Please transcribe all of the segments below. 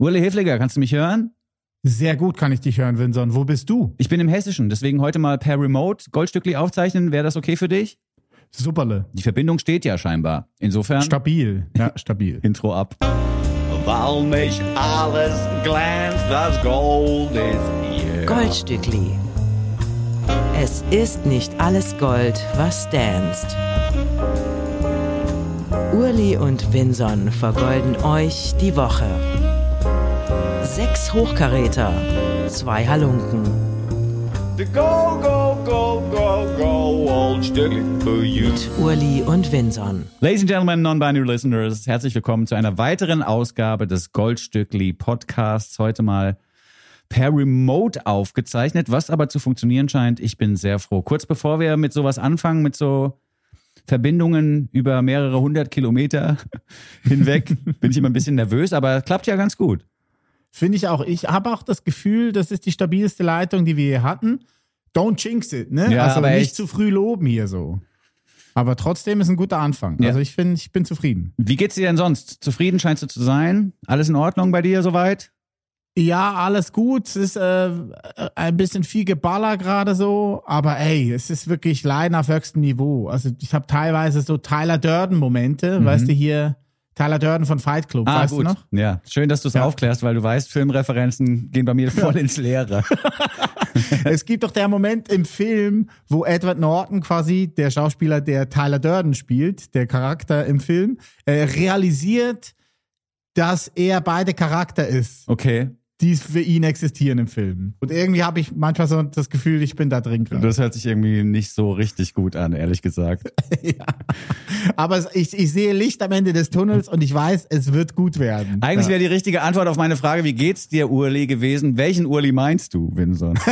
Uli Hefliger, kannst du mich hören? Sehr gut kann ich dich hören, Vinson. Wo bist du? Ich bin im Hessischen, deswegen heute mal per Remote Goldstückli aufzeichnen. Wäre das okay für dich? Superle. Die Verbindung steht ja scheinbar. Insofern. Stabil. Ja, stabil. Intro ab. Weil nicht alles glänzt, das Gold ist hier. Goldstückli. Es ist nicht alles Gold, was danst. Urli und Vinson vergolden euch die Woche. Sechs Hochkaräter, zwei Halunken. The go, go, go, go, you. Urli und Vinson. Ladies and Gentlemen, Non-Binary Listeners, herzlich willkommen zu einer weiteren Ausgabe des Goldstückli Podcasts. Heute mal per Remote aufgezeichnet, was aber zu funktionieren scheint. Ich bin sehr froh. Kurz bevor wir mit sowas anfangen, mit so Verbindungen über mehrere hundert Kilometer hinweg, bin ich immer ein bisschen nervös, aber klappt ja ganz gut. Finde ich auch. Ich habe auch das Gefühl, das ist die stabilste Leitung, die wir hier hatten. Don't jinx it, ne? Ja, also aber nicht echt. zu früh loben hier so. Aber trotzdem ist ein guter Anfang. Ja. Also ich finde, ich bin zufrieden. Wie geht's dir denn sonst? Zufrieden scheinst du zu sein? Alles in Ordnung bei dir soweit? Ja, alles gut. Es ist äh, ein bisschen viel Geballer gerade so, aber ey, es ist wirklich Leiden auf höchstem Niveau. Also ich habe teilweise so Tyler Durden-Momente, weißt du hier, Tyler Durden von Fight Club, weißt du noch? Ja, schön, dass du es Ja. aufklärst, weil du weißt, Filmreferenzen gehen bei mir voll ins Leere. Es gibt doch der Moment im Film, wo Edward Norton quasi, der Schauspieler, der Tyler Durden spielt, der Charakter im Film, äh, realisiert, dass er beide Charakter ist, Okay, die für ihn existieren im Film. Und irgendwie habe ich manchmal so das Gefühl, ich bin da drin gerade. das hört sich irgendwie nicht so richtig gut an, ehrlich gesagt. ja. Aber ich, ich sehe Licht am Ende des Tunnels und ich weiß, es wird gut werden. Eigentlich ja. wäre die richtige Antwort auf meine Frage, wie geht's dir, Urli, gewesen? Welchen Urli meinst du, Vinson?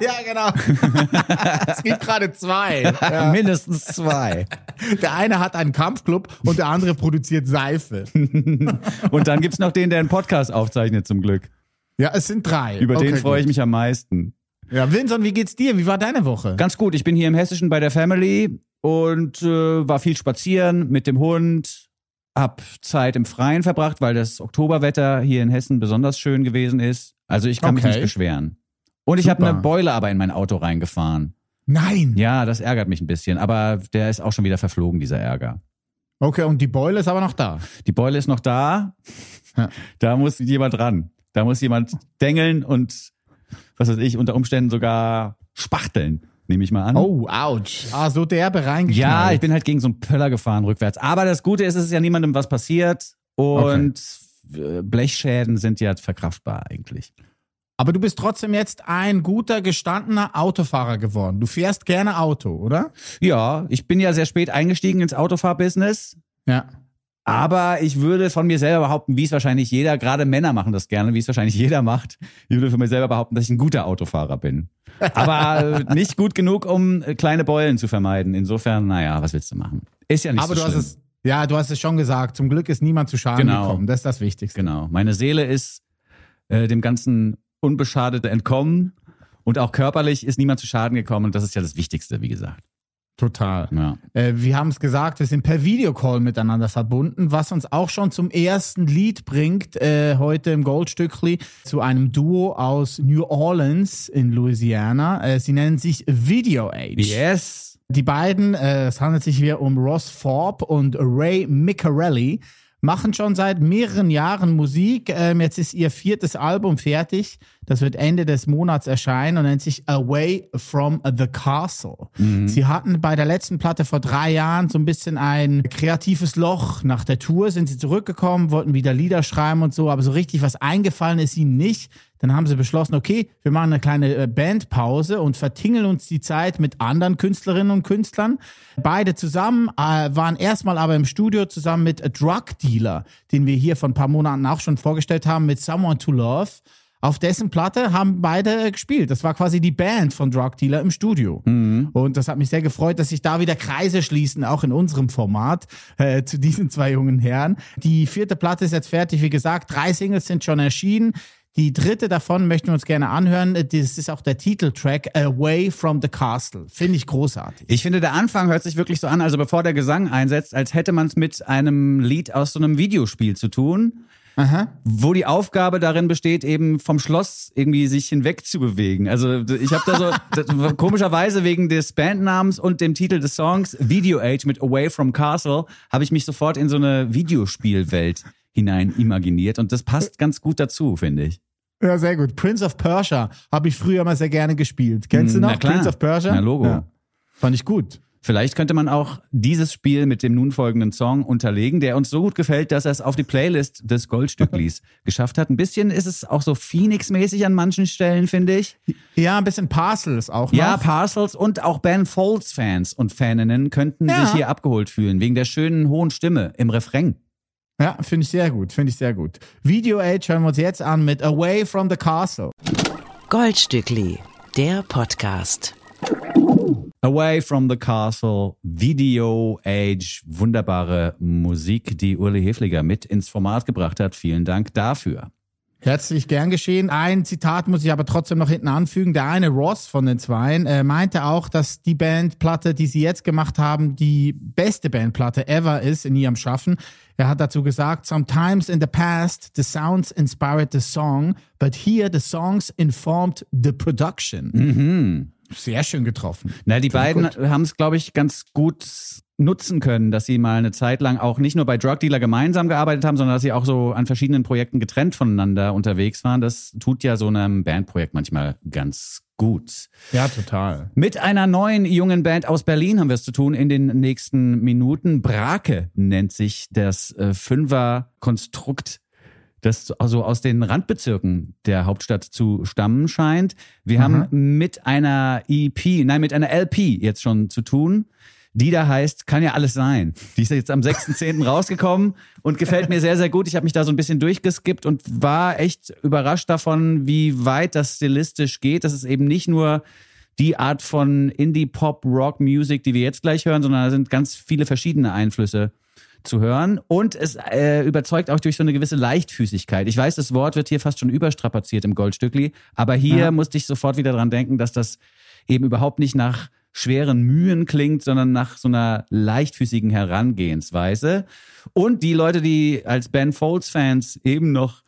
Ja, genau. es gibt gerade zwei. Ja. Mindestens zwei. Der eine hat einen Kampfclub und der andere produziert Seife. Und dann gibt's noch den, der einen Podcast aufzeichnet, zum Glück. Ja, es sind drei. Über den Okay, freue ich mich am meisten. Ja, Vinson, wie geht's dir? Wie war deine Woche? Ganz gut, ich bin hier im Hessischen bei der Family und äh, war viel spazieren mit dem Hund, hab Zeit im Freien verbracht, weil das Oktoberwetter hier in Hessen besonders schön gewesen ist. Also ich kann mich Okay. nicht beschweren. Und ich habe Super. eine Beule aber in mein Auto reingefahren. Nein. Ja, das ärgert mich ein bisschen, aber der ist auch schon wieder verflogen, dieser Ärger. Okay, und die Beule ist aber noch da. Die Beule ist noch da, Ja. da muss jemand ran. Da muss jemand dengeln und, was weiß ich, unter Umständen sogar spachteln, nehme ich mal an. Oh, ouch. Ah, so derbe reingeknallt. Ja, ich bin halt gegen so einen Pöller gefahren rückwärts. Aber das Gute ist, es ist ja niemandem was passiert und äh, Blechschäden sind ja verkraftbar eigentlich. Aber du bist trotzdem jetzt ein guter, gestandener Autofahrer geworden. Du fährst gerne Auto, oder? Ja, ich bin ja sehr spät eingestiegen ins Autofahrbusiness. Ja. Aber ich würde von mir selber behaupten, wie es wahrscheinlich jeder, gerade Männer machen das gerne, wie es wahrscheinlich jeder macht. Ich würde von mir selber behaupten, dass ich ein guter Autofahrer bin. Aber nicht gut genug, um äh, kleine Beulen zu vermeiden. Insofern, naja, was willst du machen? Ist ja nicht Aber so du hast schlimm. es, ja, du hast es schon gesagt. Zum Glück ist niemand zu Schaden Genau. gekommen. Das ist das Wichtigste. Genau. Meine Seele ist äh, dem Ganzen unbeschadet entkommen. Und auch körperlich ist niemand zu Schaden gekommen. Und das ist ja das Wichtigste, wie gesagt. Total. Ja. Äh, wir haben es gesagt, wir sind per Videocall miteinander verbunden, was uns auch schon zum ersten Lied bringt, äh, heute im Goldstückli, zu einem Duo aus New Orleans in Louisiana. Äh, sie nennen sich Video Age. Yes. Die beiden, äh, es handelt sich hier um Ross Forbes und Ray Miccarelli, machen schon seit mehreren Jahren Musik. Ähm, jetzt ist ihr viertes Album fertig. Das wird Ende des Monats erscheinen und nennt sich Away from the Castle. Sie hatten bei der letzten Platte vor drei Jahren so ein bisschen ein kreatives Loch. Nach der Tour sind sie zurückgekommen, wollten wieder Lieder schreiben und so, aber so richtig was eingefallen ist ihnen nicht. Dann haben sie beschlossen, okay, wir machen eine kleine äh, Bandpause und vertingeln uns die Zeit mit anderen Künstlerinnen und Künstlern. Beide zusammen äh, waren erstmal aber im Studio zusammen mit A Drug Dealer, den wir hier vor ein paar Monaten auch schon vorgestellt haben, mit Someone to Love. Auf dessen Platte haben beide äh, gespielt. Das war quasi die Band von Drug Dealer im Studio. Und das hat mich sehr gefreut, dass sich da wieder Kreise schließen, auch in unserem Format, äh, zu diesen zwei jungen Herren. Die vierte Platte ist jetzt fertig. Wie gesagt, drei Singles sind schon erschienen. Die dritte davon möchten wir uns gerne anhören. Das ist auch der Titeltrack Away from the Castle. Finde ich großartig. Ich finde, der Anfang hört sich wirklich so an, also bevor der Gesang einsetzt, als hätte man es mit einem Lied aus so einem Videospiel zu tun. wo die Aufgabe darin besteht, eben vom Schloss irgendwie sich hinweg zu bewegen. Also ich habe da so das, komischerweise wegen des Bandnamens und dem Titel des Songs Video Age mit Away from Castle habe ich mich sofort in so eine Videospielwelt hinein imaginiert und das passt ganz gut dazu, finde ich. Ja, sehr gut. Prince of Persia habe ich früher mal sehr gerne gespielt. Kennst du noch Na klar. Prince of Persia? Na, Logo. Ja. Fand ich gut. Vielleicht könnte man auch dieses Spiel mit dem nun folgenden Song unterlegen, der uns so gut gefällt, dass er es auf die Playlist des Goldstücklis geschafft hat. Ein bisschen ist es auch so Phoenix-mäßig an manchen Stellen, finde ich. Ja, ein bisschen Parcels auch noch. Ja, Parcels und auch Ben Folds-Fans und Faninnen könnten Ja. sich hier abgeholt fühlen, wegen der schönen hohen Stimme im Refrain. Ja, finde ich sehr gut, finde ich sehr gut. Video Age hören wir uns jetzt an mit Away from the Castle. Goldstückli, der Podcast. Away from the Castle, Video Age, wunderbare Musik, die Uli Hefliger mit ins Format gebracht hat. Vielen Dank dafür. Herzlich gern geschehen. Ein Zitat muss ich aber trotzdem noch hinten anfügen. Der eine Ross von den Zweien äh, meinte auch, dass die Bandplatte, die sie jetzt gemacht haben, die beste Bandplatte ever ist in ihrem Schaffen. Er hat dazu gesagt, sometimes in the past the sounds inspired the song, but here the songs informed the production. Sehr schön getroffen. Na, die Finde beiden haben es, glaube ich, ganz gut nutzen können, dass sie mal eine Zeit lang auch nicht nur bei Drug Dealer gemeinsam gearbeitet haben, sondern dass sie auch so an verschiedenen Projekten getrennt voneinander unterwegs waren. Das tut ja so einem Bandprojekt manchmal ganz gut. Ja, total. Mit einer neuen jungen Band aus Berlin haben wir es zu tun in den nächsten Minuten. Brake nennt sich das äh, Fünfer-Konstrukt, das also aus den Randbezirken der Hauptstadt zu stammen scheint. Wir haben mit einer EP, nein, mit einer LP jetzt schon zu tun. Die da heißt, kann ja alles sein. Die ist jetzt am 6.10. rausgekommen und gefällt mir sehr, sehr gut. Ich habe mich da so ein bisschen durchgeskippt und war echt überrascht davon, wie weit das stilistisch geht. Das ist eben nicht nur die Art von Indie-Pop-Rock-Music, die wir jetzt gleich hören, sondern da sind ganz viele verschiedene Einflüsse zu hören. Und es äh, überzeugt auch durch so eine gewisse Leichtfüßigkeit. Ich weiß, das Wort wird hier fast schon überstrapaziert im Goldstückli, aber hier musste ich sofort wieder dran denken, dass das eben überhaupt nicht nach schweren Mühen klingt, sondern nach so einer leichtfüßigen Herangehensweise. Und die Leute, die als Ben Folds-Fans eben noch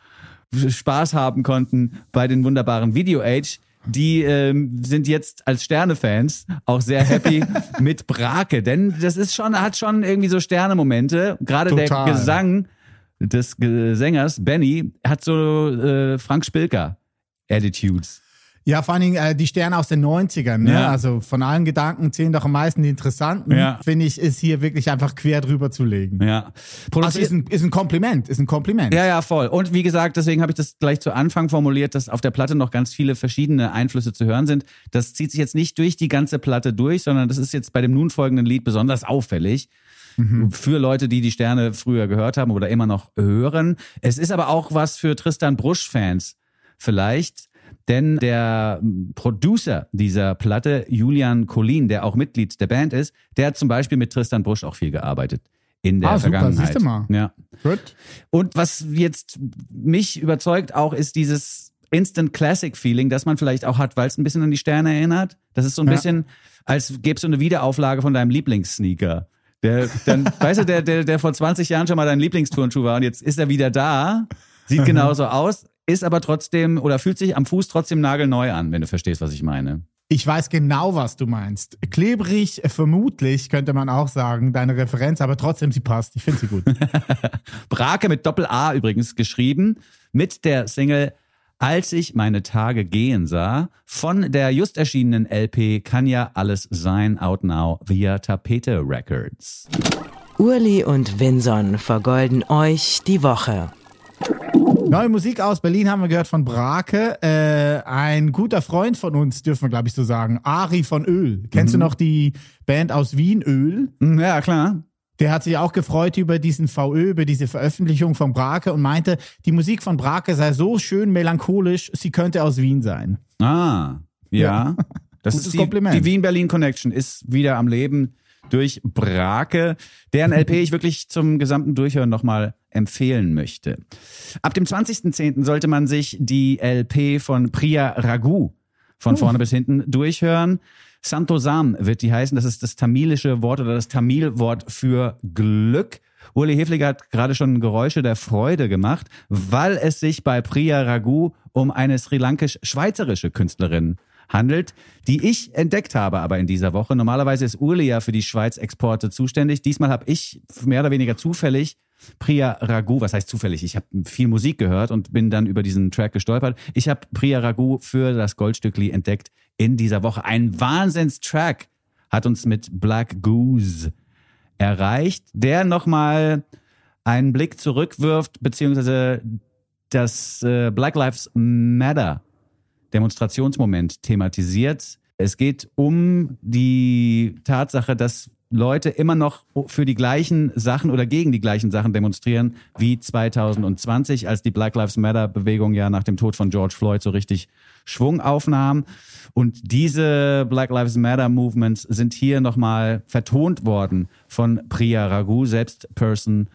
Spaß haben konnten bei den wunderbaren Video Age, die ähm, sind jetzt als Sterne-Fans auch sehr happy mit Brake, denn das ist schon, hat schon irgendwie so Sterne-Momente. Gerade der. Gesang des Ge- Sängers Benny hat so äh, Frank Spilker Attitudes. Ja, vor allen Dingen äh, die Sterne aus den 90ern. Ne? Ja. Also von allen Gedanken zählen doch am meisten die interessanten. Ja. Finde ich, ist hier wirklich einfach quer drüber zu legen. Ja. Also ist ein, ist ein Kompliment, ist ein Kompliment. Ja, ja, voll. Und wie gesagt, deswegen habe ich das gleich zu Anfang formuliert, dass auf der Platte noch ganz viele verschiedene Einflüsse zu hören sind. Das zieht sich jetzt nicht durch die ganze Platte durch, sondern das ist jetzt bei dem nun folgenden Lied besonders auffällig. Für Leute, die die Sterne früher gehört haben oder immer noch hören. Es ist aber auch was für Tristan Brusch-Fans vielleicht. Denn der Producer dieser Platte, Julian Collin, der auch Mitglied der Band ist, der hat zum Beispiel mit Tristan Brusch auch viel gearbeitet in der Ah, super, Vergangenheit. du mal. Ja. Gut. Und was jetzt mich überzeugt auch, ist dieses Instant Classic Feeling, das man vielleicht auch hat, weil es ein bisschen an die Sterne erinnert. Das ist so ein Ja. bisschen, als gäbe es so eine Wiederauflage von deinem Lieblingssneaker. Der, dann, weißt du, der, der, der vor 20 Jahren schon mal dein Lieblingsturnschuh war und jetzt ist er wieder da, sieht genauso aus, ist aber trotzdem oder fühlt sich am Fuß trotzdem nagelneu an, wenn du verstehst, was ich meine. Ich weiß genau, was du meinst. Klebrig, äh, vermutlich, könnte man auch sagen, deine Referenz, aber trotzdem, sie passt. Ich finde sie gut. Brake mit Doppel-A übrigens geschrieben, mit der Single Als ich meine Tage gehen sah, von der just erschienenen LP Kann ja alles sein, out now, via Tapete Records. Urli und Vinson vergolden euch die Woche. Neue Musik aus Berlin haben wir gehört von Brake. Äh, ein guter Freund von uns, dürfen wir glaube ich so sagen, Ari von Öl. Kennst du noch die Band aus Wien, Öl? Hm, Ja, klar. Der hat sich auch gefreut über diesen VÖ, über diese Veröffentlichung von Brake und meinte, die Musik von Brake sei so schön melancholisch, sie könnte aus Wien sein. Ah, ja. Das Gutes ist die, Kompliment. die Wien-Berlin Connection ist wieder am Leben durch Brake, deren LP ich wirklich zum gesamten Durchhören nochmal empfehlen möchte. Ab dem 20.10. sollte man sich die LP von Priya Raghu von vorne bis hinten durchhören. Santosam wird die heißen. Das ist das tamilische Wort oder das Tamil-Wort für Glück. Uli Hefliger hat gerade schon Geräusche der Freude gemacht, weil es sich bei Priya Raghu um eine sri lankisch-schweizerische Künstlerin handelt, die ich entdeckt habe aber in dieser Woche. Normalerweise ist Uli ja für die Schweiz-Exporte zuständig. Diesmal habe ich mehr oder weniger zufällig Priya Raghu, was heißt zufällig? Ich habe viel Musik gehört und bin dann über diesen Track gestolpert. Ich habe Priya Raghu für das Goldstückli entdeckt in dieser Woche. Ein Wahnsinnstrack hat uns mit Black Goose erreicht, der nochmal einen Blick zurückwirft, beziehungsweise das äh, Black Lives Matter Demonstrationsmoment thematisiert. Es geht um die Tatsache, dass Leute immer noch für die gleichen Sachen oder gegen die gleichen Sachen demonstrieren wie 2020, als die Black Lives Matter Bewegung ja nach dem Tod von George Floyd so richtig Schwung aufnahm. Und diese Black Lives Matter Movements sind hier nochmal vertont worden von Priya Raghu, selbst Person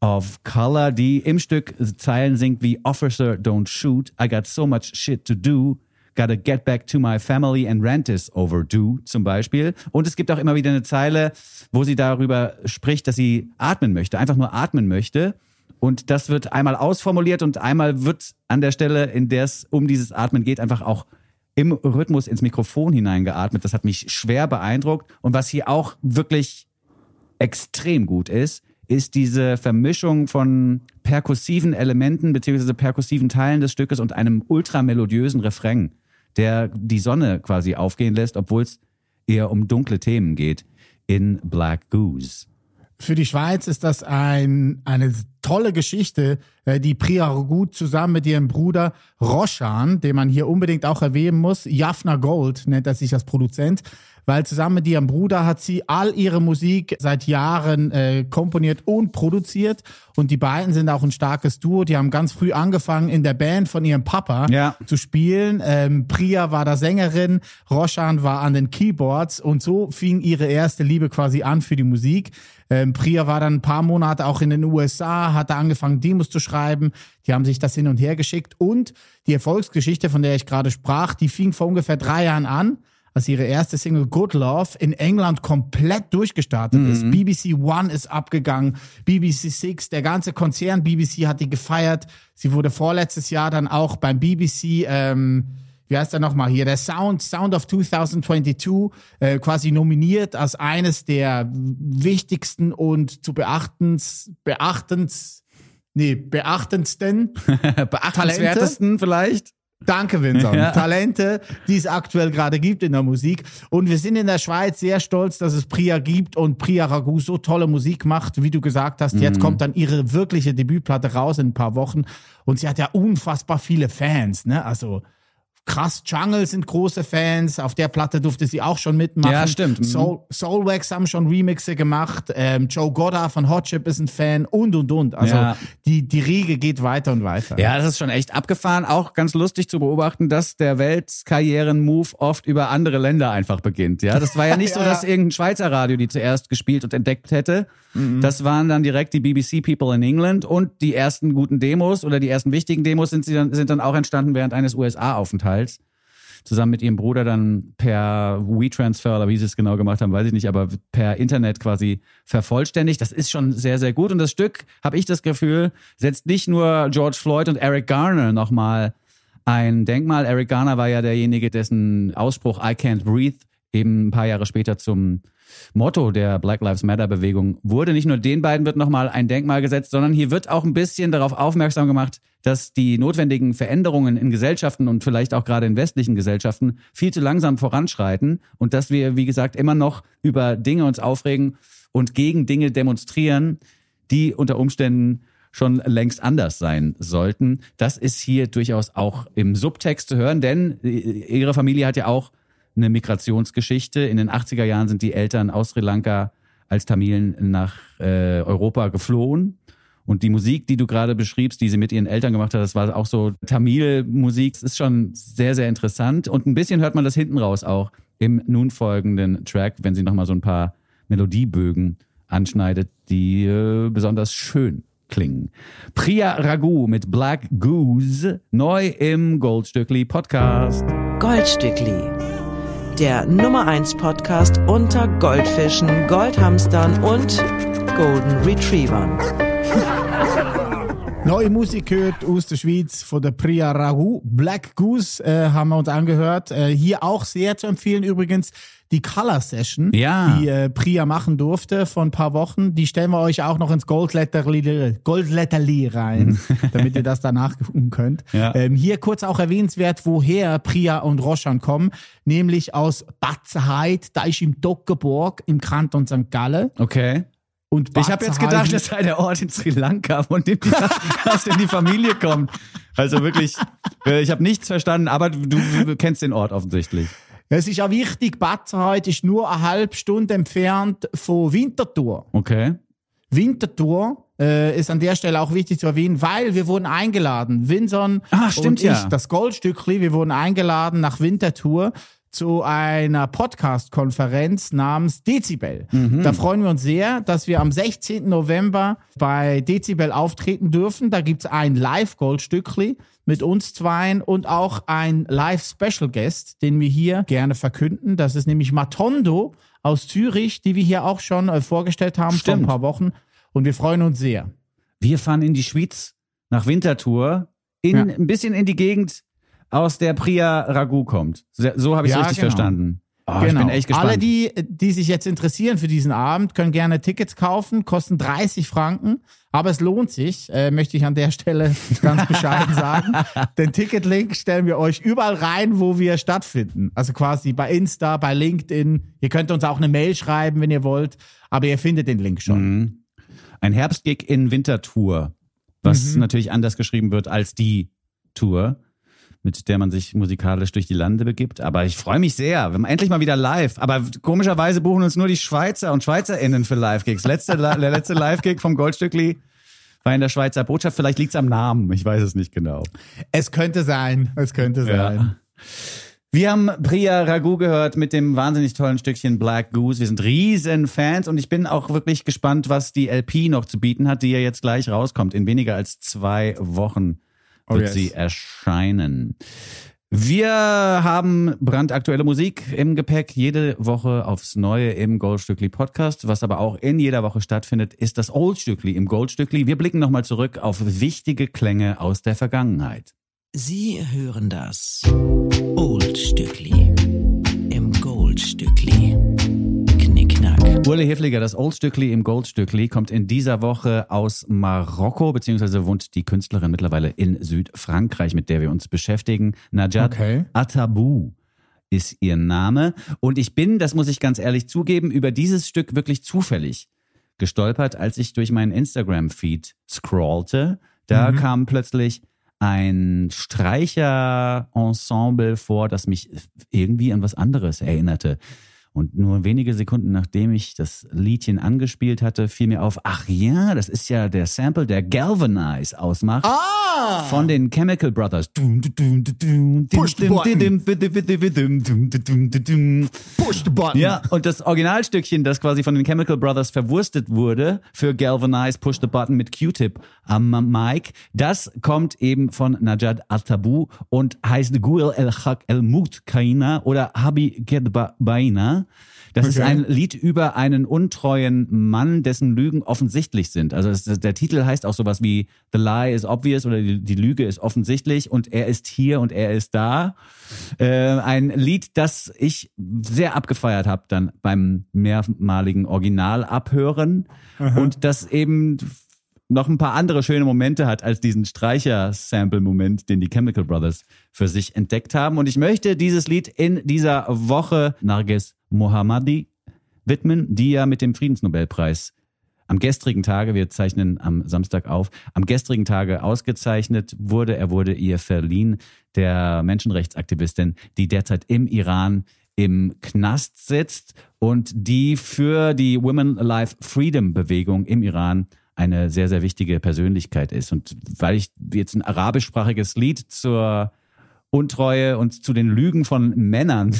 of Color, die im Stück Zeilen singt wie Officer, don't shoot, I got so much shit to do, Gotta get back to my family and rent is overdue zum Beispiel. Und es gibt auch immer wieder eine Zeile, wo sie darüber spricht, dass sie atmen möchte, einfach nur atmen möchte. Und das wird einmal ausformuliert und einmal wird an der Stelle, in der es um dieses Atmen geht, einfach auch im Rhythmus ins Mikrofon hineingeatmet. Das hat mich schwer beeindruckt. Und was hier auch wirklich extrem gut ist, ist diese Vermischung von perkussiven Elementen beziehungsweise perkussiven Teilen des Stückes und einem ultramelodiösen Refrain der die Sonne quasi aufgehen lässt, obwohl es eher um dunkle Themen geht in Black Goose. Für die Schweiz ist das ein, eine tolle Geschichte, äh, die Priya Rogut zusammen mit ihrem Bruder Roshan, den man hier unbedingt auch erwähnen muss, Jaffna Gold nennt er sich als Produzent, weil zusammen mit ihrem Bruder hat sie all ihre Musik seit Jahren äh, komponiert und produziert. Und die beiden sind auch ein starkes Duo. Die haben ganz früh angefangen, in der Band von ihrem Papa ja. zu spielen. Ähm, Priya war da Sängerin, Roshan war an den Keyboards und so fing ihre erste Liebe quasi an für die Musik. Ähm, Priya war dann ein paar Monate auch in den USA, hatte angefangen, Demos zu schreiben. Die haben sich das hin und her geschickt. Und die Erfolgsgeschichte, von der ich gerade sprach, die fing vor ungefähr drei Jahren an als ihre erste Single Good Love in England komplett durchgestartet mhm. ist. BBC One ist abgegangen, BBC Six, der ganze Konzern BBC hat die gefeiert. Sie wurde vorletztes Jahr dann auch beim BBC, ähm, wie heißt er nochmal hier, der Sound, Sound of 2022, äh, quasi nominiert als eines der wichtigsten und zu beachtens, beachtens, nee, beachtendsten, beachtenswertesten vielleicht Danke, Vincent. Ja. Talente, die es aktuell gerade gibt in der Musik. Und wir sind in der Schweiz sehr stolz, dass es Priya gibt und Priya Ragu so tolle Musik macht, wie du gesagt hast. Mhm. Jetzt kommt dann ihre wirkliche Debütplatte raus in ein paar Wochen. Und sie hat ja unfassbar viele Fans, ne? Also, Krass Jungle sind große Fans. Auf der Platte durfte sie auch schon mitmachen. Ja, stimmt. Soul, Soulwax haben schon Remixe gemacht. Ähm, Joe Godda von Hot Chip ist ein Fan und und und. Also ja. die, die Riege geht weiter und weiter. Ja, das ist schon echt abgefahren. Auch ganz lustig zu beobachten, dass der Weltkarrieren-Move oft über andere Länder einfach beginnt. Ja, das war ja nicht ja. so, dass irgendein Schweizer Radio die zuerst gespielt und entdeckt hätte. Mhm. Das waren dann direkt die BBC People in England und die ersten guten Demos oder die ersten wichtigen Demos sind, sie dann, sind dann auch entstanden während eines USA-Aufenthalts. Zusammen mit ihrem Bruder dann per WeTransfer oder wie sie es genau gemacht haben, weiß ich nicht, aber per Internet quasi vervollständigt. Das ist schon sehr, sehr gut. Und das Stück, habe ich das Gefühl, setzt nicht nur George Floyd und Eric Garner nochmal ein Denkmal. Eric Garner war ja derjenige, dessen Ausspruch I can't breathe eben ein paar Jahre später zum Motto der Black Lives Matter Bewegung wurde. Nicht nur den beiden wird nochmal ein Denkmal gesetzt, sondern hier wird auch ein bisschen darauf aufmerksam gemacht, dass die notwendigen Veränderungen in Gesellschaften und vielleicht auch gerade in westlichen Gesellschaften viel zu langsam voranschreiten und dass wir, wie gesagt, immer noch über Dinge uns aufregen und gegen Dinge demonstrieren, die unter Umständen schon längst anders sein sollten. Das ist hier durchaus auch im Subtext zu hören, denn ihre Familie hat ja auch eine Migrationsgeschichte. In den 80er Jahren sind die Eltern aus Sri Lanka als Tamilen nach äh, Europa geflohen. Und die Musik, die du gerade beschriebst, die sie mit ihren Eltern gemacht hat, das war auch so Tamil-Musik. Das ist schon sehr, sehr interessant. Und ein bisschen hört man das hinten raus auch im nun folgenden Track, wenn sie nochmal so ein paar Melodiebögen anschneidet, die äh, besonders schön klingen. Priya Raghu mit Black Goose, neu im Goldstückli Podcast. Goldstückli der Nummer 1 Podcast unter Goldfischen, Goldhamstern und Golden Retrievern. Neue Musik hört aus der Schweiz von der Priya Ragu. Black Goose äh, haben wir uns angehört. Äh, hier auch sehr zu empfehlen übrigens die Color Session, Ja. die äh, Priya machen durfte vor ein paar Wochen. Die stellen wir euch auch noch ins Goldletterli, Goldletterli rein, damit ihr das danach gucken könnt. Ja. Ähm, hier kurz auch erwähnenswert, woher Priya und Roshan kommen, nämlich aus Batzenheit, da ist im Dockeborg im Kanton St. Gallen. Okay. Und Ich habe jetzt gedacht, das sei der Ort in Sri Lanka, von dem die, aus dem die Familie kommt. Also wirklich, äh, ich habe nichts verstanden, aber du, du kennst den Ort offensichtlich. Es ist auch wichtig, Batzenheit ist nur eine halbe Stunde entfernt von Winterthur. Okay. Winterthur äh, ist an der Stelle auch wichtig zu erwähnen, weil wir wurden eingeladen. Winson Ah, stimmt und ich, ja. das Goldstückli, wir wurden eingeladen nach Winterthur zu einer Podcast-Konferenz namens Dezibel. Mhm. Da freuen wir uns sehr, dass wir am 16. November bei Dezibel auftreten dürfen. Da gibt's ein Live-Goldstückli mit uns zweien und auch ein Live-Special-Guest, den wir hier gerne verkünden. Das ist nämlich Matondo aus Zürich, die wir hier auch schon äh, vorgestellt haben vor Stimmt. ein paar Wochen. Und wir freuen uns sehr. Wir fahren in die Schweiz nach Winterthur, in, Ja. ein bisschen in die Gegend, aus der Priya Ragu kommt. So, habe ich Ja, richtig genau. verstanden. Oh, Ich bin echt gespannt. Alle, die, die sich jetzt interessieren für diesen Abend, können gerne Tickets kaufen, kosten 30 Franken, aber es lohnt sich, äh, möchte ich an der Stelle ganz bescheiden sagen. Den Ticketlink stellen wir euch überall rein, wo wir stattfinden. Also quasi bei Insta, bei LinkedIn. Ihr könnt uns auch eine Mail schreiben, wenn ihr wollt, aber ihr findet den Link schon. Mhm. Ein Herbstgig in Winterthur, was Mhm. natürlich anders geschrieben wird als die Tour, mit der man sich musikalisch durch die Lande begibt. Aber ich freue mich sehr. Wir haben endlich mal wieder live. Aber komischerweise buchen uns nur die Schweizer und SchweizerInnen für Live-Gigs. Letzte, der letzte Live-Gig vom Goldstückli war in der Schweizer Botschaft. Vielleicht liegt's am Namen. Ich weiß es nicht genau. Es könnte sein, es könnte sein. Wir haben Priya Ragu gehört mit dem wahnsinnig tollen Stückchen Black Goose. Wir sind riesen Fans und ich bin auch wirklich gespannt, was die LP noch zu bieten hat, die ja jetzt gleich rauskommt. In weniger als zwei Wochen Oh wird yes. sie erscheinen. Wir haben brandaktuelle Musik im Gepäck, jede Woche aufs Neue im Goldstückli Podcast. Was aber auch in jeder Woche stattfindet, ist das Oldstückli im Goldstückli. Wir blicken nochmal zurück auf wichtige Klänge aus der Vergangenheit. Sie hören das Old Stückli im Gold Urle Hefliger, das Oldstückli im Goldstückli, kommt in dieser Woche aus Marokko, beziehungsweise wohnt die Künstlerin mittlerweile in Südfrankreich, mit der wir uns beschäftigen. Najat Okay. Atabou ist ihr Name. Und ich bin, das muss ich ganz ehrlich zugeben, über dieses Stück wirklich zufällig gestolpert, als ich durch meinen Instagram-Feed scrollte. Da kam plötzlich ein Streicher-Ensemble vor, das mich irgendwie an was anderes erinnerte. Und nur wenige Sekunden nachdem ich das Liedchen angespielt hatte, fiel mir auf, ach ja, das ist ja der Sample, der Galvanize ausmacht. Ah! Von den Chemical Brothers. Push the button. Push the button. Ja, und das Originalstückchen, das quasi von den Chemical Brothers verwurstet wurde für Galvanize Push the Button mit Q-Tip am Mic, das kommt eben von Najat Al-Tabu und heißt Guel El Haq El Mut Kaina oder Habi Gedba Das ist Okay. ein Lied über einen untreuen Mann, dessen Lügen offensichtlich sind. Also es, der Titel heißt auch sowas wie The Lie is obvious oder die, die Lüge ist offensichtlich und er ist hier und er ist da. Äh, ein Lied, das ich sehr abgefeiert habe dann beim mehrmaligen Original abhören und das eben noch ein paar andere schöne Momente hat als diesen Streicher-Sample-Moment, den die Chemical Brothers für sich entdeckt haben. Und ich möchte dieses Lied in dieser Woche Narges Mohammadi widmen, die ja mit dem Friedensnobelpreis am gestrigen Tage, wir zeichnen am Samstag auf, am gestrigen Tage ausgezeichnet wurde. Er wurde ihr verliehen, der Menschenrechtsaktivistin, die derzeit im Iran im Knast sitzt und die für die Women Alive Freedom Bewegung im Iran eine sehr, sehr wichtige Persönlichkeit ist. Und weil ich jetzt ein arabischsprachiges Lied zur Untreue und zu den Lügen von Männern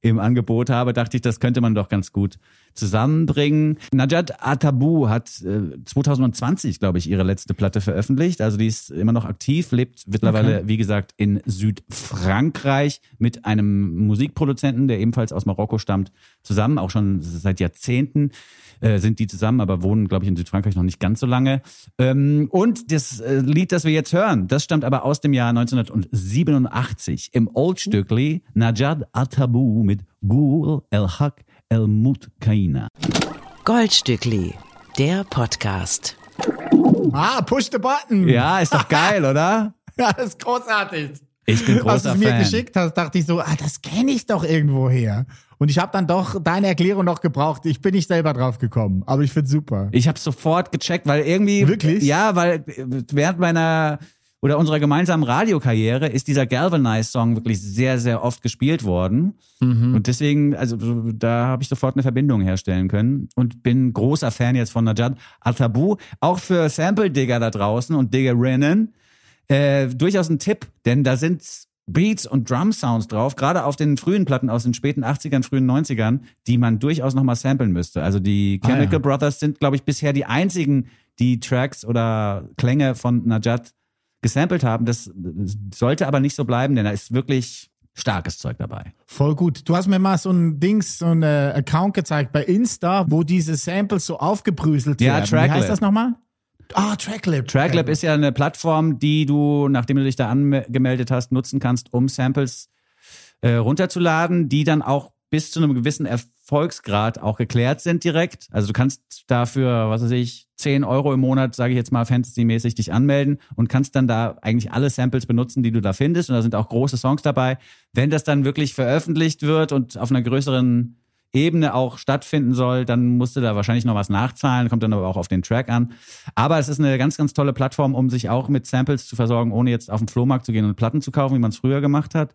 im Angebot habe, dachte ich, das könnte man doch ganz gut zusammenbringen. Najat Atabu hat äh, 2020, glaube ich, ihre letzte Platte veröffentlicht. Also die ist immer noch aktiv, lebt mittlerweile, wie gesagt, in Südfrankreich mit einem Musikproduzenten, der ebenfalls aus Marokko stammt, zusammen, auch schon seit Jahrzehnten äh, sind die zusammen, aber wohnen, glaube ich, in Südfrankreich noch nicht ganz so lange. Ähm, und das äh, Lied, das wir jetzt hören, das stammt aber aus dem Jahr 1987 im Old Stückli Najad Atabu mit Gul El Haq El Mut Kaina. Goldstückli, der Podcast. Ah, push the button. Ja, ist doch geil, oder? Ja, das ist großartig. Ich bin Als du großer es mir Fan. geschickt hast, dachte ich so, ah, das kenne ich doch irgendwo her. Und ich habe dann doch deine Erklärung noch gebraucht. Ich bin nicht selber drauf gekommen, aber ich finde super. Ich habe sofort gecheckt, weil irgendwie Wirklich? ja, weil während meiner oder unserer gemeinsamen Radiokarriere ist dieser Galvanize Song wirklich sehr sehr oft gespielt worden und deswegen also da habe ich sofort eine Verbindung herstellen können und bin großer Fan jetzt von Najat Atabu, auch für Sample Digger da draußen und Diggerinnen. Äh, durchaus ein Tipp, denn da sind Beats und Drum Sounds drauf, gerade auf den frühen Platten aus den späten 80ern, frühen 90ern, die man durchaus nochmal samplen müsste. Also die Ah, Chemical ja. Brothers sind, glaube ich, bisher die einzigen, die Tracks oder Klänge von Najat gesampelt haben. Das sollte aber nicht so bleiben, denn da ist wirklich starkes Zeug dabei. Voll gut. Du hast mir mal so ein Dings, so ein äh, Account gezeigt bei Insta, wo diese Samples so aufgebrüßelt Ja, werden. Wie Tracklib. heißt das nochmal? Ah, Tracklib. Tracklab ist ja eine Plattform, die du, nachdem du dich da angemeldet hast, nutzen kannst, um Samples äh, runterzuladen, die dann auch bis zu einem gewissen Erfolgsgrad auch geklärt sind direkt. Also du kannst dafür, was weiß ich, 10 Euro im Monat, sage ich jetzt mal fantasymäßig, dich anmelden und kannst dann da eigentlich alle Samples benutzen, die du da findest. Und da sind auch große Songs dabei. Wenn das dann wirklich veröffentlicht wird und auf einer größeren Ebene auch stattfinden soll, dann musst du da wahrscheinlich noch was nachzahlen, kommt dann aber auch auf den Track an. Aber es ist eine ganz, ganz tolle Plattform, um sich auch mit Samples zu versorgen, ohne jetzt auf den Flohmarkt zu gehen und Platten zu kaufen, wie man es früher gemacht hat.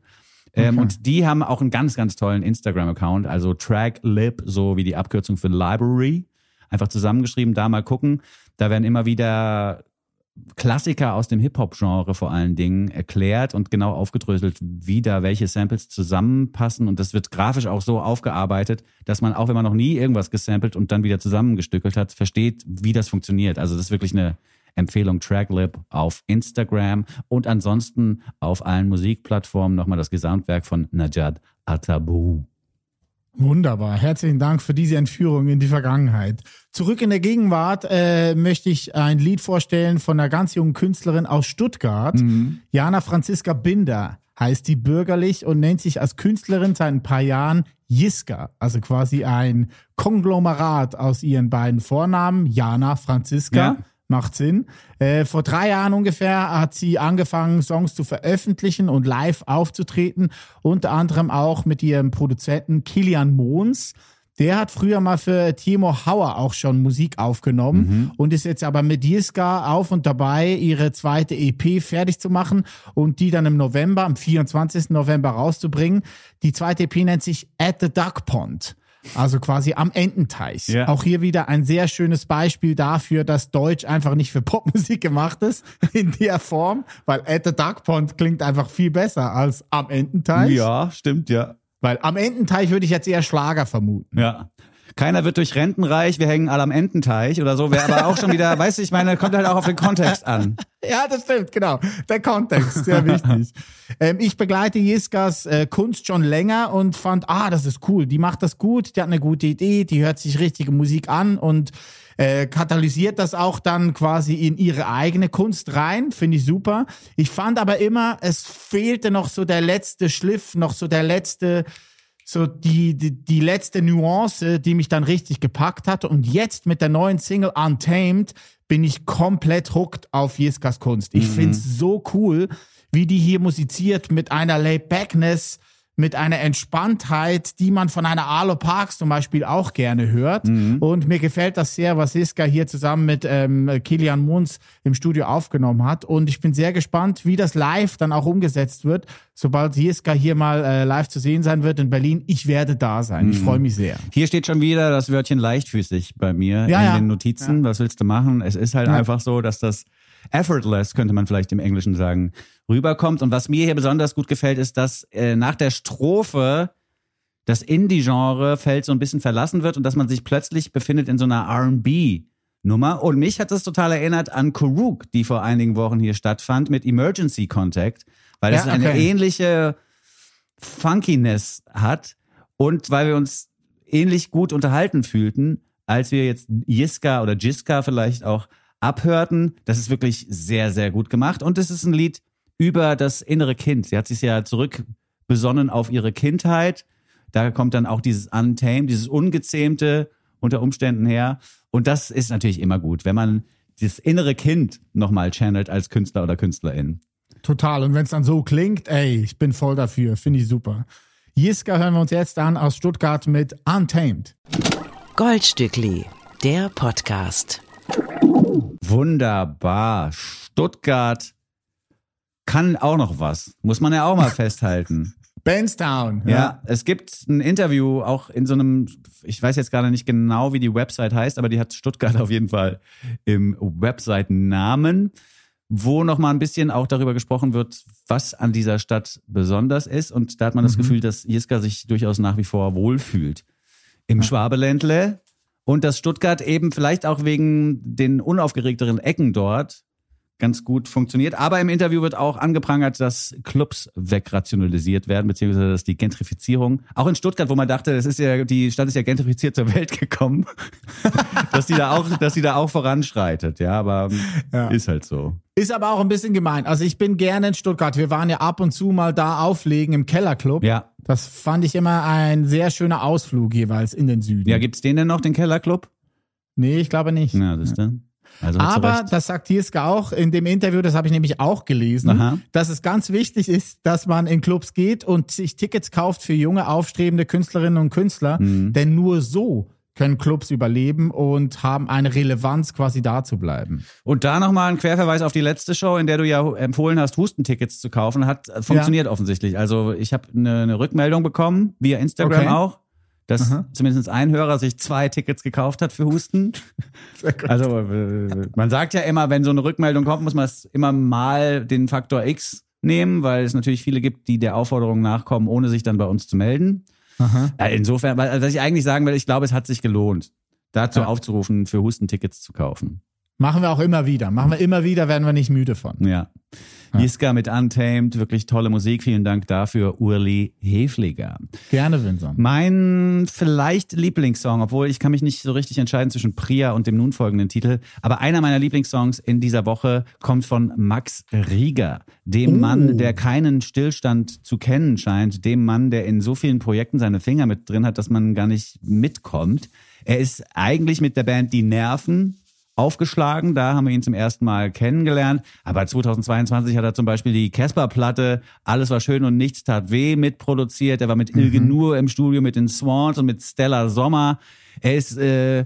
Ähm, und die haben auch einen ganz, ganz tollen Instagram-Account, also Tracklib, so wie die Abkürzung für Library. Einfach zusammengeschrieben, da mal gucken. Da werden immer wieder Klassiker aus dem Hip-Hop-Genre vor allen Dingen erklärt und genau aufgedröselt, wie da welche Samples zusammenpassen. Und das wird grafisch auch so aufgearbeitet, dass man auch, wenn man noch nie irgendwas gesampelt und dann wieder zusammengestückelt hat, versteht, wie das funktioniert. Also das ist wirklich eine Empfehlung Tracklib auf Instagram und ansonsten auf allen Musikplattformen nochmal das Gesamtwerk von Najat Atabu. Wunderbar. Herzlichen Dank für diese Entführung in die Vergangenheit. Zurück in der Gegenwart äh, möchte ich ein Lied vorstellen von einer ganz jungen Künstlerin aus Stuttgart. Jana Franziska Binder heißt die bürgerlich und nennt sich als Künstlerin seit ein paar Jahren Jiska. Also quasi ein Konglomerat aus ihren beiden Vornamen, Jana Franziska. Ja. Macht Sinn. Äh, vor drei Jahren ungefähr hat sie angefangen, Songs zu veröffentlichen und live aufzutreten. Unter anderem auch mit ihrem Produzenten Kilian Mohns. Der hat früher mal für Timo Hauer auch schon Musik aufgenommen und ist jetzt aber mit Jiska auf und dabei, ihre zweite EP fertig zu machen und die dann im November, am 24. November rauszubringen. Die zweite EP nennt sich At the Duck Pond. Also quasi am Ententeich. Ja. Auch hier wieder ein sehr schönes Beispiel dafür, dass Deutsch einfach nicht für Popmusik gemacht ist in der Form, weil At the Duck Pond klingt einfach viel besser als am Ententeich. Ja, stimmt, ja. Weil am Ententeich würde ich jetzt eher Schlager vermuten. Ja. Keiner wird durch Renten reich, wir hängen alle am Ententeich oder so, wäre aber auch schon wieder, weißt du, ich meine, kommt halt auch auf den Kontext an. Ja, das stimmt, genau. Der Kontext, sehr wichtig. ähm, ich begleite Jiskas äh, Kunst schon länger und fand, ah, das ist cool. Die macht das gut, die hat eine gute Idee, die hört sich richtige Musik an und äh, katalysiert das auch dann quasi in ihre eigene Kunst rein. Finde ich super. Ich fand aber immer, es fehlte noch so der letzte Schliff, noch so der letzte so die, die, die letzte Nuance, die mich dann richtig gepackt hat. Und jetzt mit der neuen Single Untamed bin ich komplett hooked auf Jiskas Kunst. Ich find's so cool, wie die hier musiziert mit einer Laid-Backness, mit einer Entspanntheit, die man von einer Arlo Parks zum Beispiel auch gerne hört. Und mir gefällt das sehr, was Jiska hier zusammen mit ähm, Kilian Munz im Studio aufgenommen hat. Und ich bin sehr gespannt, wie das live dann auch umgesetzt wird. Sobald Jiska hier mal äh, live zu sehen sein wird in Berlin, ich werde da sein. Ich freue mich sehr. Hier steht schon wieder das Wörtchen leichtfüßig bei mir Ja, in ja. den Notizen. Was willst du machen? Es ist halt Ja. einfach so, dass das effortless, könnte man vielleicht im Englischen sagen, rüberkommt. Und was mir hier besonders gut gefällt, ist, dass äh, nach der Strophe das Indie-Genre fällt so ein bisschen verlassen wird und dass man sich plötzlich befindet in so einer R&B-Nummer. Und mich hat das total erinnert an Kuruk, die vor einigen Wochen hier stattfand mit Emergency Contact, weil es Ja, eine okay. ähnliche Funkiness hat und weil wir uns ähnlich gut unterhalten fühlten, als wir jetzt Jiska oder Jiska vielleicht auch abhörten. Das ist wirklich sehr, sehr gut gemacht. Und es ist ein Lied über das innere Kind. Sie hat sich ja zurückbesonnen auf ihre Kindheit. Da kommt dann auch dieses Untamed, dieses Ungezähmte unter Umständen her. Und das ist natürlich immer gut, wenn man dieses innere Kind nochmal channelt als Künstler oder Künstlerin. Total. Und wenn es dann so klingt, ey, ich bin voll dafür. Finde ich super. Jiska hören wir uns jetzt an aus Stuttgart mit Untamed. Goldstückli, der Podcast. Wunderbar. Stuttgart kann auch noch was. Muss man ja auch mal festhalten. Bandstown. Ja. es gibt ein Interview auch in so einem, ich weiß jetzt gerade nicht genau, wie die Website heißt, aber die hat Stuttgart auf jeden Fall im Website-Namen, wo nochmal ein bisschen auch darüber gesprochen wird, was an dieser Stadt besonders ist. Und da hat man das Gefühl, dass Jiska sich durchaus nach wie vor wohlfühlt. Im Schwabeländle. Und dass Stuttgart eben vielleicht auch wegen den unaufgeregteren Ecken dort ganz gut funktioniert. Aber im Interview wird auch angeprangert, dass Clubs wegrationalisiert werden, beziehungsweise dass die Gentrifizierung, auch in Stuttgart, wo man dachte, das ist ja, die Stadt ist ja gentrifiziert zur Welt gekommen, dass die da auch, dass die da auch voranschreitet. Ja, aber Ja. ist halt so. Ist aber auch ein bisschen gemein. Also ich bin gerne in Stuttgart. Wir waren ja ab und zu mal da auflegen im Kellerclub. Ja. Das fand ich immer ein sehr schöner Ausflug jeweils in den Süden. Ja, gibt's den denn noch, den Kellerclub? nee, ich glaube nicht. Ja, das ist der. Also Aber das sagt Jiska auch in dem Interview, das habe ich nämlich auch gelesen, Aha. dass es ganz wichtig ist, dass man in Clubs geht und sich Tickets kauft für junge, aufstrebende Künstlerinnen und Künstler. Mhm. Denn nur so können Clubs überleben und haben eine Relevanz, quasi da zu bleiben. Und da nochmal ein Querverweis auf die letzte Show, in der du ja empfohlen hast, Hustentickets zu kaufen. Hat äh, funktioniert offensichtlich. Also ich habe eine, eine Rückmeldung bekommen, via Instagram Okay. auch, dass zumindest ein Hörer sich zwei Tickets gekauft hat für Husten. Also äh, man sagt ja immer, wenn so eine Rückmeldung kommt, muss man es immer mal den Faktor X nehmen, weil es natürlich viele gibt, die der Aufforderung nachkommen, ohne sich dann bei uns zu melden. Ja, insofern, weil, also was ich eigentlich sagen will, ich glaube, es hat sich gelohnt, dazu Ja. aufzurufen, für Hustentickets zu kaufen. Machen wir auch immer wieder. Machen wir immer wieder, werden wir nicht müde von. Ja. Jiska mit Untamed, wirklich tolle Musik. Vielen Dank dafür, Urli Hefliger. Gerne, Vincent. Mein vielleicht Lieblingssong, obwohl ich kann mich nicht so richtig entscheiden zwischen Priya und dem nun folgenden Titel, aber einer meiner Lieblingssongs in dieser Woche kommt von Max Rieger, dem Oh. Mann, der keinen Stillstand zu kennen scheint, dem Mann, der in so vielen Projekten seine Finger mit drin hat, dass man gar nicht mitkommt. Er ist eigentlich mit der Band Die Nerven aufgeschlagen. Da haben wir ihn zum ersten Mal kennengelernt. Aber 2022 hat er zum Beispiel die Casper-Platte Alles war schön und nichts tat weh mitproduziert. Er war mit Ilge Nur im Studio mit den Swans und mit Stella Sommer. Er ist äh,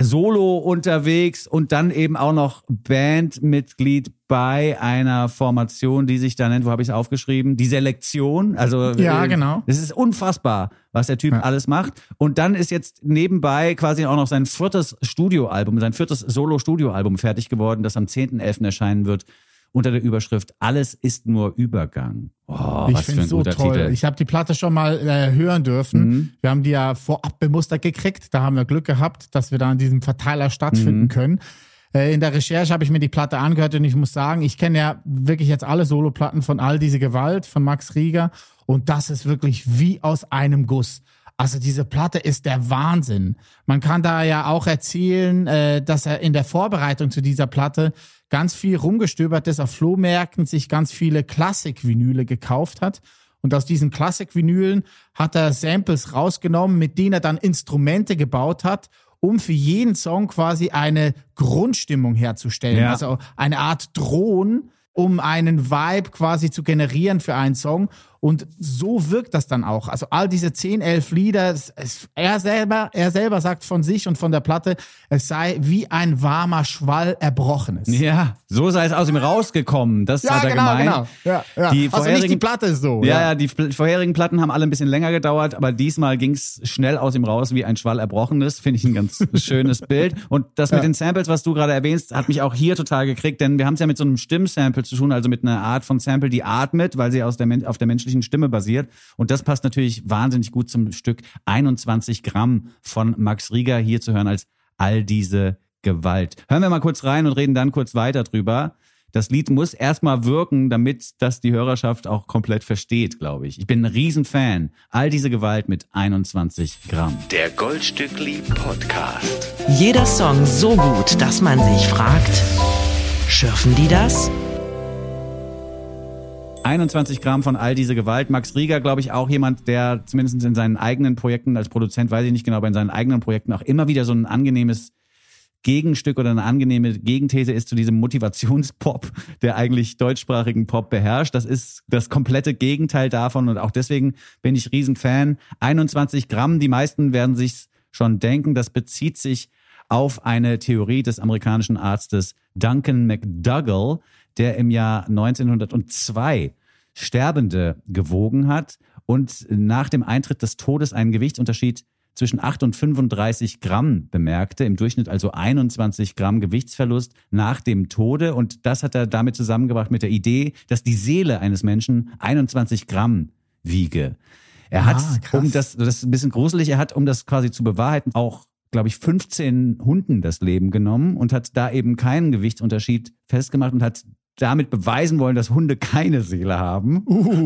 solo unterwegs und dann eben auch noch Bandmitglied bei einer Formation, die sich da nennt, wo habe ich es aufgeschrieben? Die Selektion. Also Ja, äh, genau. Es ist unfassbar, was der Typ Ja. alles macht. Und dann ist jetzt nebenbei quasi auch noch sein viertes Studioalbum, sein viertes Solo-Studioalbum fertig geworden, das am 10.11. erscheinen wird, unter der Überschrift Alles ist nur Übergang. Oh, ich finde so toll. Titel. Mhm. Ich habe die Platte schon mal äh, hören dürfen. Wir haben die ja vorab bemustert gekriegt. Da haben wir Glück gehabt, dass wir da an diesem Verteiler stattfinden Mhm. können. Äh, in der Recherche habe ich mir die Platte angehört und ich muss sagen, ich kenne ja wirklich jetzt alle Soloplatten von All diese Gewalt von Max Rieger und das ist wirklich wie aus einem Guss. Also diese Platte ist der Wahnsinn. Man kann da ja auch erzählen, äh, dass er in der Vorbereitung zu dieser Platte ganz viel rumgestöbert ist auf Flohmärkten, sich ganz viele Klassik-Vinyle gekauft hat. Und aus diesen Klassik-Vinylen hat er Samples rausgenommen, mit denen er dann Instrumente gebaut hat, um für jeden Song quasi eine Grundstimmung herzustellen. Ja. Also eine Art Drohnen, um einen Vibe quasi zu generieren für einen Song. Und so wirkt das dann auch. Also all diese 10, 11 Lieder, es, es, er, selber, er selber sagt von sich und von der Platte, es sei wie ein warmer Schwall Erbrochenes. Ja, so sei es aus ihm rausgekommen. Das hat er gemeint. Ja, ja. Die also nicht die vorherigen- Platte ist so. Ja, ja, die vorherigen Platten haben alle ein bisschen länger gedauert, aber diesmal ging's schnell aus ihm raus wie ein Schwall Erbrochenes. Finde ich ein ganz schönes Bild. Und das mit den Samples, was du gerade erwähnst, hat mich auch hier total gekriegt, denn wir haben es ja mit so einem Stimmsample zu tun, also mit einer Art von Sample, die atmet, weil sie aus der, auf der menschlichen menschlichen Stimme basiert. Und das passt natürlich wahnsinnig gut zum Stück 21 Gramm von Max Rieger hier zu hören als all diese Gewalt. Hören wir mal kurz rein und reden dann kurz weiter drüber. Das Lied muss erstmal wirken, damit das die Hörerschaft auch komplett versteht, glaube ich. Ich bin ein Riesenfan. All diese Gewalt mit 21 Gramm. Der Goldstückli Podcast. Jeder Song so gut, dass man sich fragt, schürfen die das? 21 Gramm von all diese Gewalt. Max Rieger, glaube ich, auch jemand, der zumindest in seinen eigenen Projekten als Produzent, weiß ich nicht genau, aber in seinen eigenen Projekten auch immer wieder so ein angenehmes Gegenstück oder eine angenehme Gegenthese ist zu diesem Motivationspop, der eigentlich deutschsprachigen Pop beherrscht. Das ist das komplette Gegenteil davon und auch deswegen bin ich Riesenfan. 21 Gramm, die meisten werden sich schon denken, das bezieht sich auf eine Theorie des amerikanischen Arztes Duncan McDougall, der im Jahr 1902 Sterbende gewogen hat und nach dem Eintritt des Todes einen Gewichtsunterschied zwischen 8 und 35 Gramm bemerkte, im Durchschnitt also 21 Gramm Gewichtsverlust nach dem Tode. Und das hat er damit zusammengebracht mit der Idee, dass die Seele eines Menschen 21 Gramm wiege. Er hat, Ah, um das, das ist ein bisschen gruselig, er hat, um das quasi zu bewahrheiten, auch glaube ich, 15 Hunden das Leben genommen und hat da eben keinen Gewichtsunterschied festgemacht und hat damit beweisen wollen, dass Hunde keine Seele haben.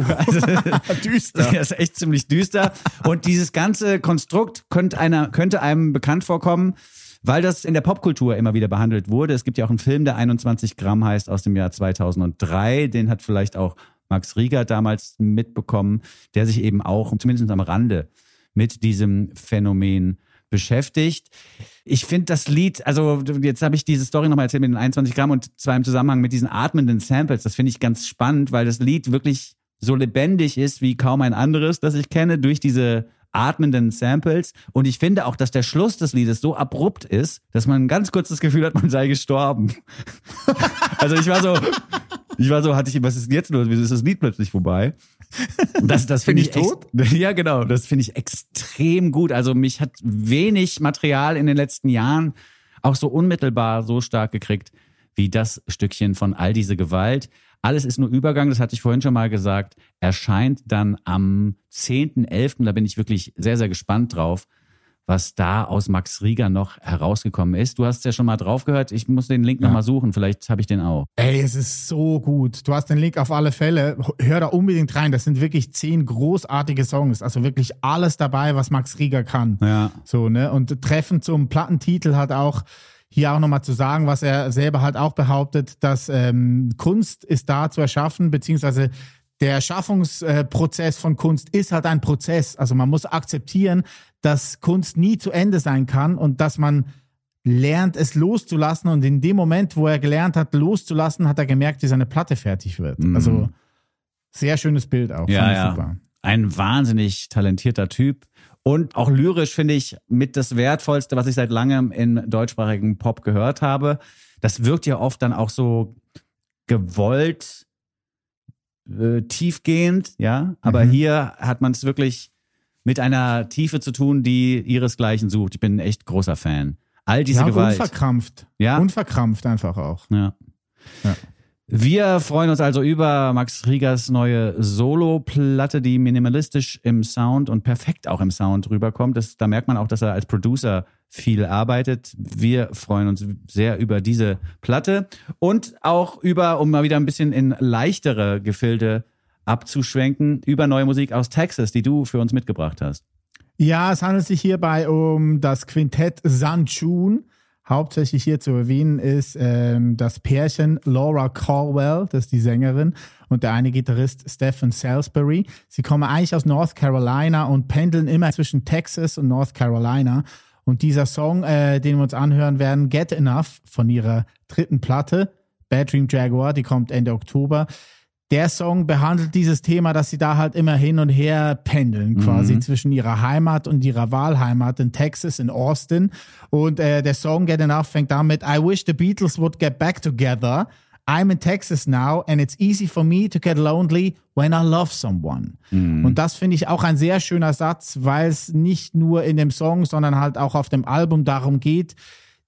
Also, Düster. Das ist echt ziemlich düster. Und dieses ganze Konstrukt könnte, einer, könnte einem bekannt vorkommen, weil das in der Popkultur immer wieder behandelt wurde. Es gibt ja auch einen Film, der 21 Gramm heißt, aus dem Jahr 2003. Den hat vielleicht auch Max Rieger damals mitbekommen, der sich eben auch, zumindest am Rande, mit diesem Phänomen beschäftigt. Ich finde das Lied, also jetzt habe ich diese Story nochmal erzählt mit den 21 Gramm und zwar im Zusammenhang mit diesen atmenden Samples. Das finde ich ganz spannend, weil das Lied wirklich so lebendig ist wie kaum ein anderes, das ich kenne, durch diese atmenden Samples. Und ich finde auch, dass der Schluss des Liedes so abrupt ist, dass man ein ganz kurz das Gefühl hat, man sei gestorben. also ich war so, ich war so, hatte ich, was ist jetzt los? Wieso ist das Lied plötzlich vorbei? Das, das finde ich ich echt, Ja, genau. Das finde ich extrem gut. Also mich hat wenig Material in den letzten Jahren auch so unmittelbar so stark gekriegt wie das Stückchen von all diese Gewalt. Alles ist nur Übergang, das hatte ich vorhin schon mal gesagt. Erscheint dann am 10.11., da bin ich wirklich sehr, sehr gespannt drauf, was da aus Max Rieger noch herausgekommen ist. Du hast ja schon mal drauf gehört. Ich muss den Link Ja. mal suchen. Vielleicht habe ich den auch. Ey, es ist so gut. Du hast den Link auf alle Fälle. Hör da unbedingt rein. Das sind wirklich zehn großartige Songs. Also wirklich alles dabei, was Max Rieger kann. Ja. So, ne? Und treffend zum Plattentitel hat auch hier auch nochmal zu sagen, was er selber halt auch behauptet, dass ähm, Kunst ist da zu erschaffen, beziehungsweise der Schaffungsprozess von Kunst ist halt ein Prozess. Also man muss akzeptieren, dass Kunst nie zu Ende sein kann und dass man lernt, es loszulassen. Und in dem Moment, wo er gelernt hat, loszulassen, hat er gemerkt, wie seine Platte fertig wird. Also sehr schönes Bild auch. Ja, ja. super. Ein wahnsinnig talentierter Typ. Und auch lyrisch finde ich mit das Wertvollste, was ich seit langem in deutschsprachigen Pop gehört habe. Das wirkt ja oft dann auch so gewollt, äh, tiefgehend, ja. Aber Mhm. hier hat man es wirklich mit einer Tiefe zu tun, die ihresgleichen sucht. Ich bin ein echt großer Fan. All diese ja, Gewalt. unverkrampft. Ja. Unverkrampft einfach auch. Ja. Ja. Wir freuen uns also über Max Riegers neue Solo-Platte, die minimalistisch im Sound und perfekt auch im Sound rüberkommt. Das, da merkt man auch, dass er als Producer viel arbeitet. Wir freuen uns sehr über diese Platte und auch über, um mal wieder ein bisschen in leichtere Gefilde abzuschwenken, über neue Musik aus Texas, die du für uns mitgebracht hast. Ja, es handelt sich hierbei um das Quintett Sanchun. Hauptsächlich hier zu erwähnen ist ähm, das Pärchen Laura Caldwell, das ist die Sängerin, und der eine Gitarrist Stephen Salisbury. Sie kommen eigentlich aus North Carolina und pendeln immer zwischen Texas und North Carolina. Und dieser Song, äh, den wir uns anhören werden, Get Enough von ihrer dritten Platte, Bad Dream Jaguar, die kommt Ende Oktober. Der Song behandelt dieses Thema, dass sie da halt immer hin und her pendeln, quasi zwischen ihrer Heimat und ihrer Wahlheimat in Texas, in Austin. Und äh, der Song Get Enough fängt damit, I wish the Beatles would get back together. I'm in Texas now and it's easy for me to get lonely when I love someone. Und das finde ich auch ein sehr schöner Satz, weil es nicht nur in dem Song, sondern halt auch auf dem Album darum geht,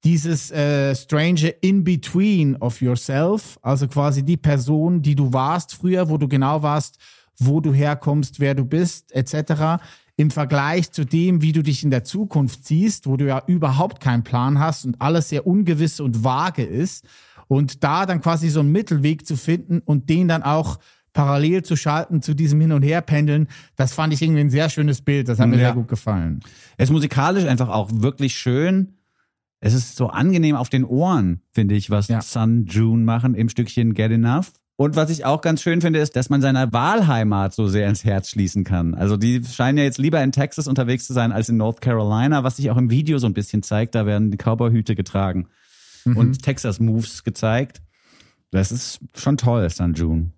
dieses äh, strange In-Between of yourself, also quasi die Person, die du warst früher, wo du genau warst, wo du herkommst, wer du bist, etc. Im Vergleich zu dem, wie du dich in der Zukunft siehst, wo du ja überhaupt keinen Plan hast und alles sehr ungewiss und vage ist. Und da dann quasi so einen Mittelweg zu finden und den dann auch parallel zu schalten zu diesem Hin- und Herpendeln, das fand ich irgendwie ein sehr schönes Bild. Das hat mir Ja. sehr gut gefallen. Es ist musikalisch einfach auch wirklich schön. Es ist so angenehm auf den Ohren, finde ich, was Ja. Sun June machen im Stückchen Get Enough. Und was ich auch ganz schön finde, ist, dass man seiner Wahlheimat so sehr ins Herz schließen kann. Also die scheinen ja jetzt lieber in Texas unterwegs zu sein als in North Carolina, was sich auch im Video so ein bisschen zeigt. Da werden die Cowboyhüte getragen und Texas Moves gezeigt. Das ist schon toll, Sun June.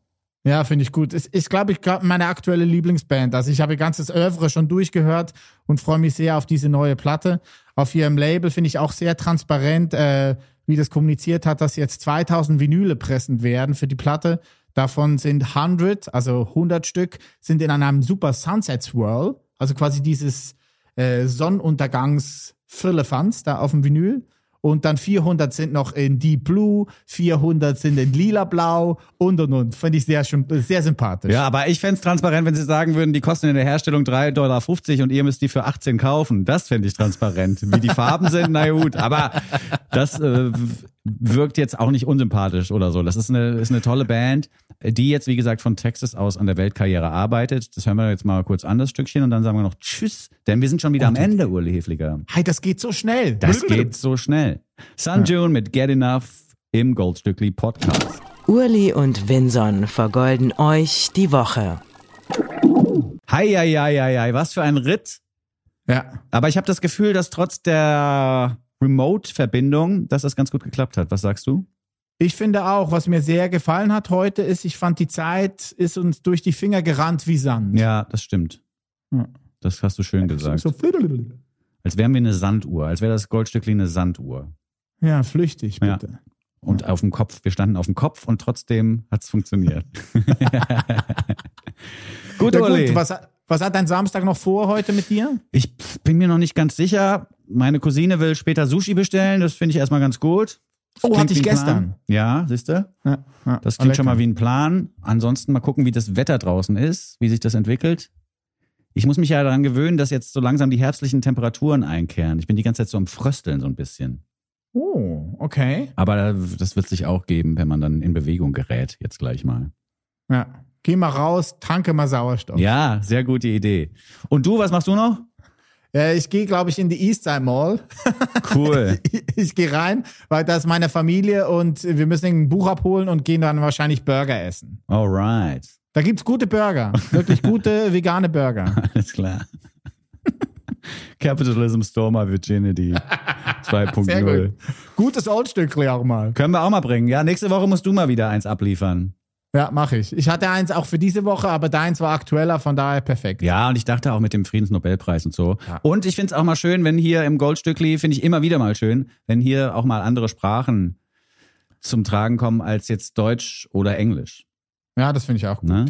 Ja, finde ich gut. Es ist, glaube ich, glaub, meine aktuelle Lieblingsband. Also ich habe ganzes Oeuvre schon durchgehört und freue mich sehr auf diese neue Platte. Auf ihrem Label finde ich auch sehr transparent, äh, wie das kommuniziert hat, dass jetzt 2000 Vinyle pressen werden für die Platte. Davon sind 100, also 100 Stück, sind in einem super Sunset Swirl, also quasi dieses äh, Sonnenuntergangs-Firlefanz da auf dem Vinyl. Und dann 400 sind noch in Deep Blue, 400 sind in Lila Blau und und und. Finde ich sehr, sehr sympathisch. Ja, aber ich fände es transparent, wenn sie sagen würden, die kosten in der Herstellung 3,50 Dollar und ihr müsst die für 18 kaufen. Das fände ich transparent. Wie die Farben sind, na gut. Aber das äh, wirkt jetzt auch nicht unsympathisch oder so. Das ist eine, ist eine tolle Band, die jetzt, wie gesagt, von Texas aus an der Weltkarriere arbeitet. Das hören wir jetzt mal kurz an, das Stückchen, und dann sagen wir noch Tschüss, denn wir sind schon wieder am Ende, Uli Hefliger. Hey, das geht so schnell. Das geht so schnell. Sun June mit Get Enough im Goldstückli Podcast. Urli und Vinson vergolden euch die Woche. Hei, hei, hei, hei, hei, was für ein Ritt. Ja. Aber ich habe das Gefühl, dass trotz der Remote-Verbindung, dass das ganz gut geklappt hat. Was sagst du? Ich finde auch, was mir sehr gefallen hat heute, ist, ich fand die Zeit ist uns durch die Finger gerannt wie Sand. Ja, das stimmt. Ja. Das hast du schön gesagt. So, Als wären wir eine Sanduhr, als wäre das Goldstückli eine Sanduhr. ja, flüchtig, Ja. bitte. Und auf dem Kopf, wir standen auf dem Kopf und trotzdem hat's funktioniert. gut, Ja, Uli. gut, was, was hat dein Samstag noch vor heute mit dir? Ich bin mir noch nicht ganz sicher. Meine Cousine will später Sushi bestellen. Das finde ich erstmal ganz gut. Das Oh, hatte ich gestern. Plan. Ja, siehst du? Ja, ja, Das klingt schon mal wie ein Plan. Ansonsten mal gucken, wie das Wetter draußen ist, wie sich das entwickelt. Ich muss mich ja daran gewöhnen, dass jetzt so langsam die herbstlichen Temperaturen einkehren. Ich bin die ganze Zeit so am Frösteln so ein bisschen. Oh, okay. Aber das wird sich auch geben, wenn man dann in Bewegung gerät, jetzt gleich mal. Ja. Geh mal raus, tanke mal Sauerstoff. Ja, sehr gute Idee. Und du, was machst du noch? Äh, ich gehe, glaube ich, in die Eastside Mall. Cool. Ich, ich gehe rein, weil da ist meine Familie und wir müssen ein Buch abholen und gehen dann wahrscheinlich Burger essen. Alright. Da gibt's gute Burger. Wirklich gute vegane Burger. Alles klar. Capitalism Store My Virginity Sehr 2.0. gut. Gutes Oldstückli auch mal. Können wir auch mal bringen. Ja, nächste Woche musst du mal wieder eins abliefern. Ja, mache ich. Ich hatte eins auch für diese Woche, aber deins war aktueller, von daher perfekt. Ja, und ich dachte auch mit dem Friedensnobelpreis und so. Ja. Und ich finde es auch mal schön, wenn hier im Goldstückli, finde ich immer wieder mal schön, wenn hier auch mal andere Sprachen zum Tragen kommen als jetzt Deutsch oder Englisch. Ja, das finde ich auch gut. Ne?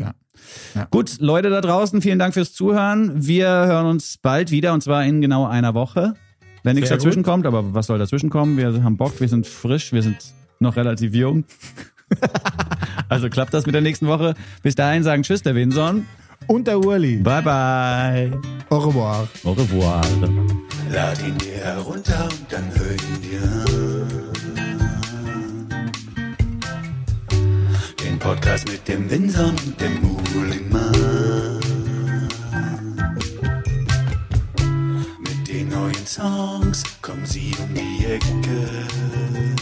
Ja. Gut, Leute da draußen, vielen Dank fürs Zuhören. Wir hören uns bald wieder und zwar in genau einer Woche. Wenn nichts Sehr dazwischen gut. kommt, aber was soll dazwischen kommen? Wir haben Bock, wir sind frisch, wir sind noch relativ jung. also klappt das mit der nächsten Woche. Bis dahin sagen Tschüss, der Winson. Und der Urli. Bye bye. Au revoir. Au revoir. Lad ihn dir herunter und dann hör ihn dir an. Den Podcast mit dem Winson und dem Mulimann. Mit den neuen Songs kommen sie um die Ecke.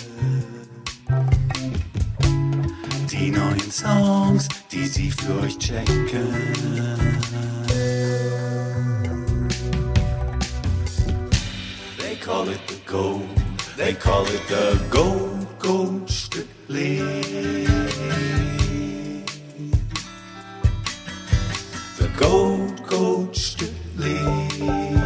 Die neuen Songs, die sie für euch checken. They call it the gold. They call it the gold, gold strictly. The gold, gold strictly.